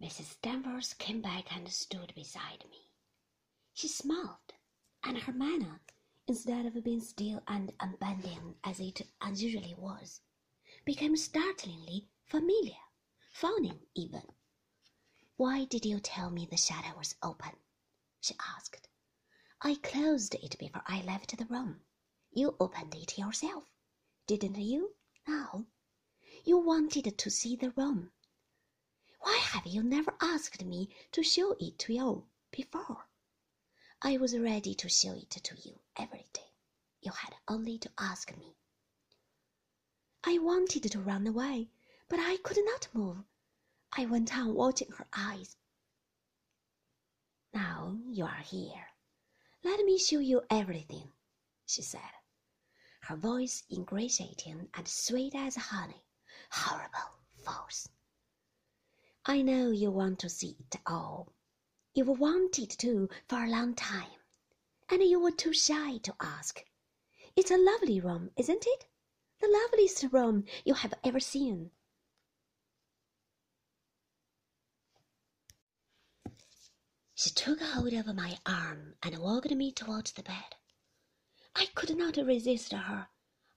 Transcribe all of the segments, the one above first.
Mrs. Danvers came back and stood beside me. She smiled, and her manner, instead of being still and unbending as it usually was, became startlingly familiar, fawning even. Why did you tell me the shutter was open? she asked. I closed it before I left the room. You opened it yourself, didn't you? No. You wanted to see the room. Why have you never asked me to show it to you before? I was ready to show it to you every day. You had only to ask me. I wanted to run away, but I could not move. I went on watching her eyes. Now you are here. Let me show you everything, she said, her voice ingratiating and sweet as honey. Horrible, false. I know you want to see it all. You've wanted to for a long time, and you were too shy to ask. It's a lovely room, isn't it? The loveliest room you have ever seen. She took hold of my arm and walked me towards the bed. I could not resist her.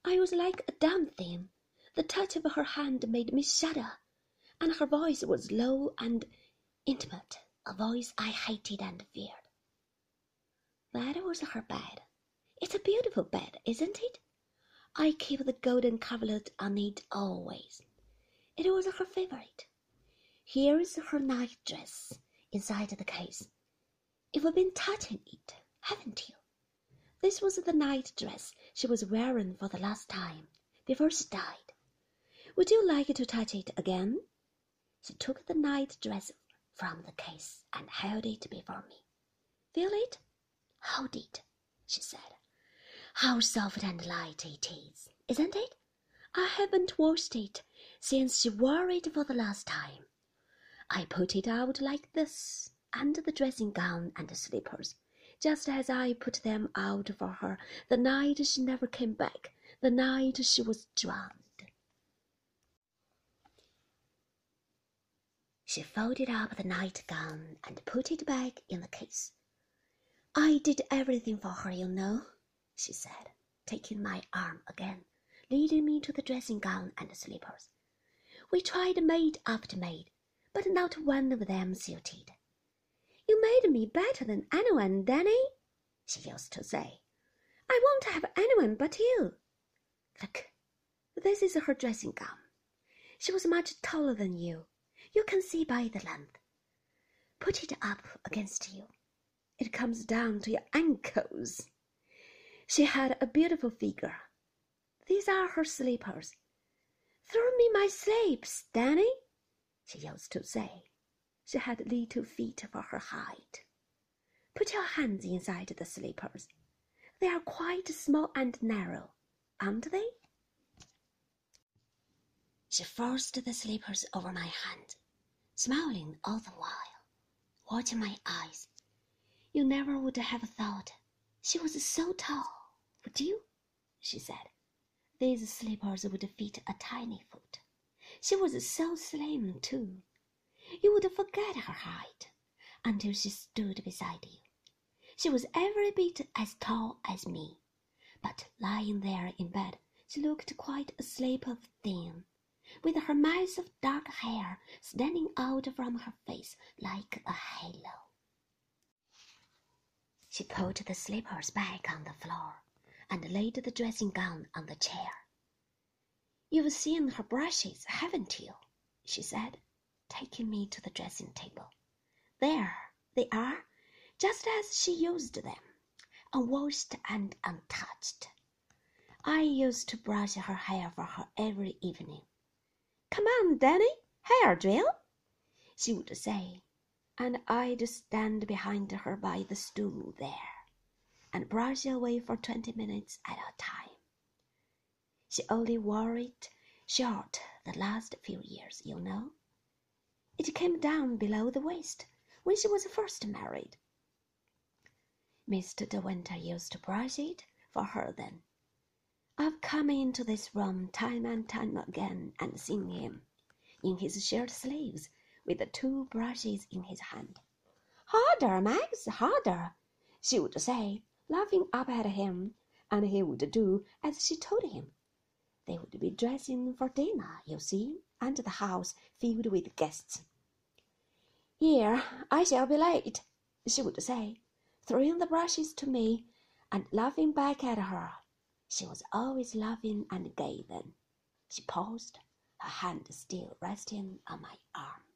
I was like a dumb thing. The touch of her hand made me shudder, and her voice was low and intimate, a voice I hated and feared. That was her bed. It's a beautiful bed, isn't it? I keep the golden coverlet on it always. It was her favorite. Here is her night dress inside the case. You've been touching it, haven't you? This was the night dress she was wearing for the last time before she died. Would you like to touch it again? She took the night dress from the case and held it before me. Feel it? Hold it, she said. How soft and light it is, isn't it? I haven't washed it since she wore it for the last time. I put it out like this, under the dressing gown and slippers, just as I put them out for her the night she never came back, the night she was drowned. She folded up the nightgown and put it back in the case. I did everything for her, you know she said, taking my arm again, leading me to the dressing gown and slippers. We tried maid after maid, but not one of them suited. You made me better than anyone, Danny, she used to say. I won't have anyone but you. Look, this is her dressing gown. She was much taller than you. You can see by the length. Put it up against you. It comes down to your ankles. She had a beautiful figure. These are her slippers. Throw me my slips, Danny, she used to say. She had little feet for her height. Put your hands inside the slippers. They are quite small and narrow, aren't they? She forced the slippers over my hand, smiling all the while, watching my eyes. You never would have thought she was so tall. Would you? she said. These slippers would fit a tiny foot. She was so slim, too. You would forget her height until she stood beside you. She was every bit as tall as me, but lying there in bed, she looked quite a slip of thin, with her mass of dark hair standing out from her face like a halo. She put the slippers back on the floor and laid the dressing gown on the chair. You've seen her brushes, haven't you? she said, taking me to the dressing table. There they are, just as she used them, unwashed and untouched. I used to brush her hair for her every evening. Come on, Danny, hair drill, she would say, and I'd stand behind her by the stool there and brush away for twenty minutes at a time. She only wore it short the last few years, you know. It came down below the waist when she was first married. Mr. De Winter used to brush it for her then. I've come into this room time and time again and seen him, in his shirt sleeves, with the two brushes in his hand. Harder, Max, harder, she would say, laughing up at him, and he would do as she told him. They would be dressing for dinner, you see, and the house filled with guests. Here, I shall be late, she would say, throwing the brushes to me and laughing back at her. She was always laughing and gay then. She paused, her hand still resting on my arm.